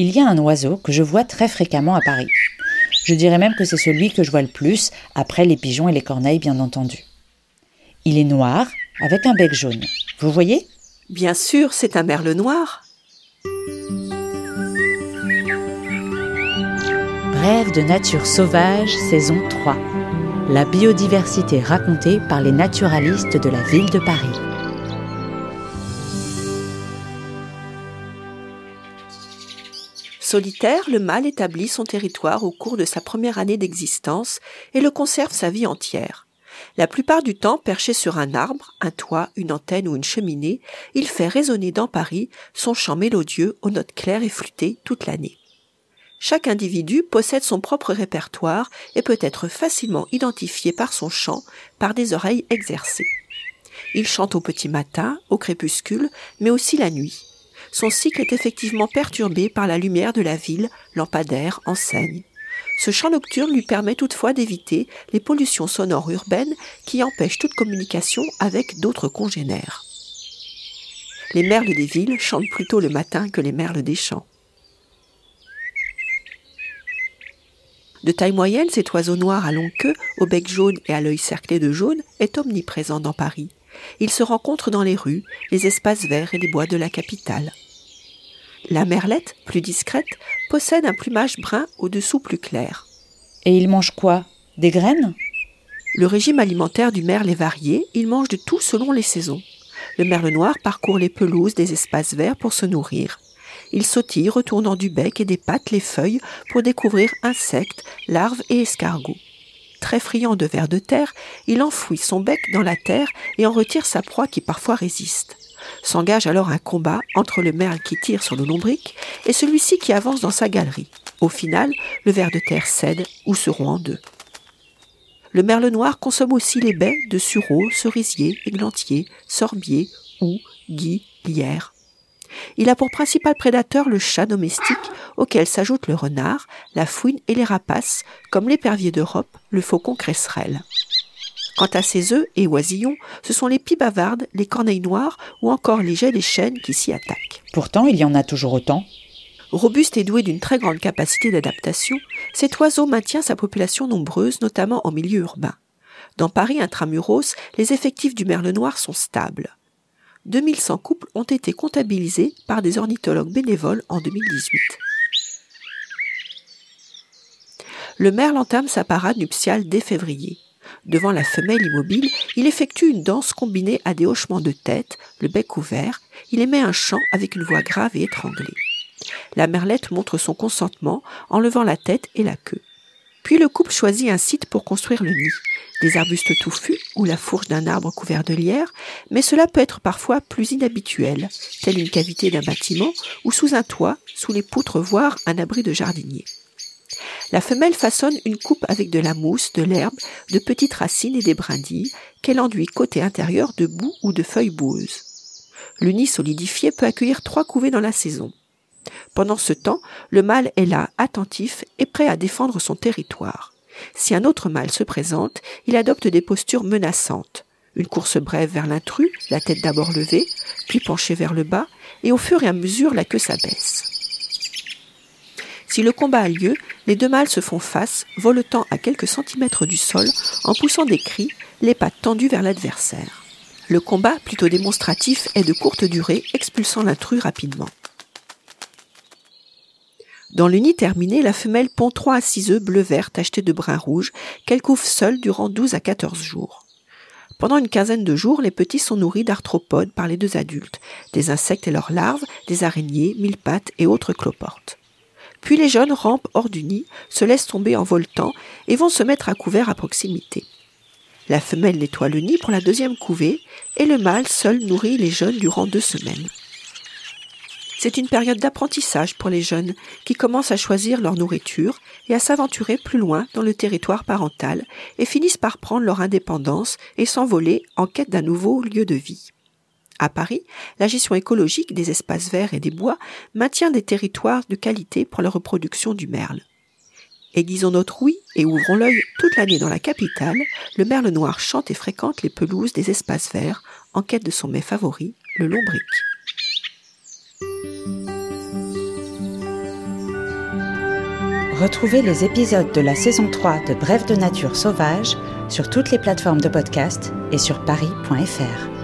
Il y a un oiseau que je vois très fréquemment à Paris. Je dirais même que c'est celui que je vois le plus, après les pigeons et les corneilles bien entendu. Il est noir, avec un bec jaune. Vous voyez? Bien sûr, c'est un merle noir. Rêve de nature sauvage, saison 3. La biodiversité racontée par les naturalistes de la ville de Paris. Solitaire, le mâle établit son territoire au cours de sa première année d'existence et le conserve sa vie entière. La plupart du temps, perché sur un arbre, un toit, une antenne ou une cheminée, il fait résonner dans Paris son chant mélodieux aux notes claires et flûtées toute l'année. Chaque individu possède son propre répertoire et peut être facilement identifié par son chant par des oreilles exercées. Il chante au petit matin, au crépuscule, mais aussi la nuit son cycle est effectivement perturbé par la lumière de la ville, lampadaires, enseignes. Ce chant nocturne lui permet toutefois d'éviter les pollutions sonores urbaines qui empêchent toute communication avec d'autres congénères. Les merles des villes chantent plutôt le matin que les merles des champs. De taille moyenne, cet oiseau noir à longue queue, au bec jaune et à l'œil cerclé de jaune, est omniprésent dans Paris. Il se rencontre dans les rues, les espaces verts et les bois de la capitale. La merlette, plus discrète, possède un plumage brun au-dessous plus clair. Et il mange quoi? Des graines? Le régime alimentaire du merle est varié, il mange de tout selon les saisons. Le merle noir parcourt les pelouses des espaces verts pour se nourrir. Il sautille, retournant du bec et des pattes les feuilles pour découvrir insectes, larves et escargots. Très friand de vers de terre, il enfouit son bec dans la terre et en retire sa proie qui parfois résiste. S'engage alors un combat entre le merle qui tire sur le lombric et celui-ci qui avance dans sa galerie. Au final, le ver de terre cède ou se rompt en deux. Le merle noir consomme aussi les baies de sureau, cerisier, églantier, sorbier, ou gui, lierre. Il a pour principal prédateur le chat domestique, auquel s'ajoutent le renard, la fouine et les rapaces, comme l'épervier d'Europe, le faucon cresserelle. Quant à ses œufs et oisillons, ce sont les pies bavardes, les corneilles noires ou encore les jets des chênes qui s'y attaquent. Pourtant, il y en a toujours autant. Robuste et doué d'une très grande capacité d'adaptation, cet oiseau maintient sa population nombreuse, notamment en milieu urbain. Dans Paris intramuros, les effectifs du merle noir sont stables. 2100 couples ont été comptabilisés par des ornithologues bénévoles en 2018. Le merle entame sa parade nuptiale dès février. Devant la femelle immobile, il effectue une danse combinée à des hochements de tête, le bec ouvert, il émet un chant avec une voix grave et étranglée. La merlette montre son consentement en levant la tête et la queue. Puis le couple choisit un site pour construire le nid, des arbustes touffus ou la fourche d'un arbre couvert de lierre, mais cela peut être parfois plus inhabituel, telle une cavité d'un bâtiment ou sous un toit, sous les poutres, voire un abri de jardinier. La femelle façonne une coupe avec de la mousse, de l'herbe, de petites racines et des brindilles qu'elle enduit côté intérieur de boue ou de feuilles boueuses. Le nid solidifié peut accueillir trois couvées dans la saison. Pendant ce temps, le mâle est là, attentif et prêt à défendre son territoire. Si un autre mâle se présente, il adopte des postures menaçantes. Une course brève vers l'intrus, la tête d'abord levée, puis penchée vers le bas, et au fur et à mesure la queue s'abaisse. Si le combat a lieu, les deux mâles se font face, voletant à quelques centimètres du sol, en poussant des cris, les pattes tendues vers l'adversaire. Le combat, plutôt démonstratif, est de courte durée, expulsant l'intrus rapidement. Dans le nid terminé, la femelle pond trois à six œufs bleu-vert tachetés de brun rouge qu'elle couvre seule durant 12 à 14 jours. Pendant une quinzaine de jours, les petits sont nourris d'arthropodes par les deux adultes, des insectes et leurs larves, des araignées, mille pattes et autres cloportes. Puis les jeunes rampent hors du nid, se laissent tomber en voltant et vont se mettre à couvert à proximité. La femelle nettoie le nid pour la deuxième couvée et le mâle seul nourrit les jeunes durant deux semaines. C'est une période d'apprentissage pour les jeunes qui commencent à choisir leur nourriture et à s'aventurer plus loin dans le territoire parental et finissent par prendre leur indépendance et s'envoler en quête d'un nouveau lieu de vie. À Paris, la gestion écologique des espaces verts et des bois maintient des territoires de qualité pour la reproduction du merle. Aiguisons notre ouïe et ouvrons l'œil toute l'année dans la capitale, le merle noir chante et fréquente les pelouses des espaces verts en quête de son mets favori, le lombric. Retrouvez les épisodes de la saison 3 de Bref de nature sauvage sur toutes les plateformes de podcast et sur paris.fr.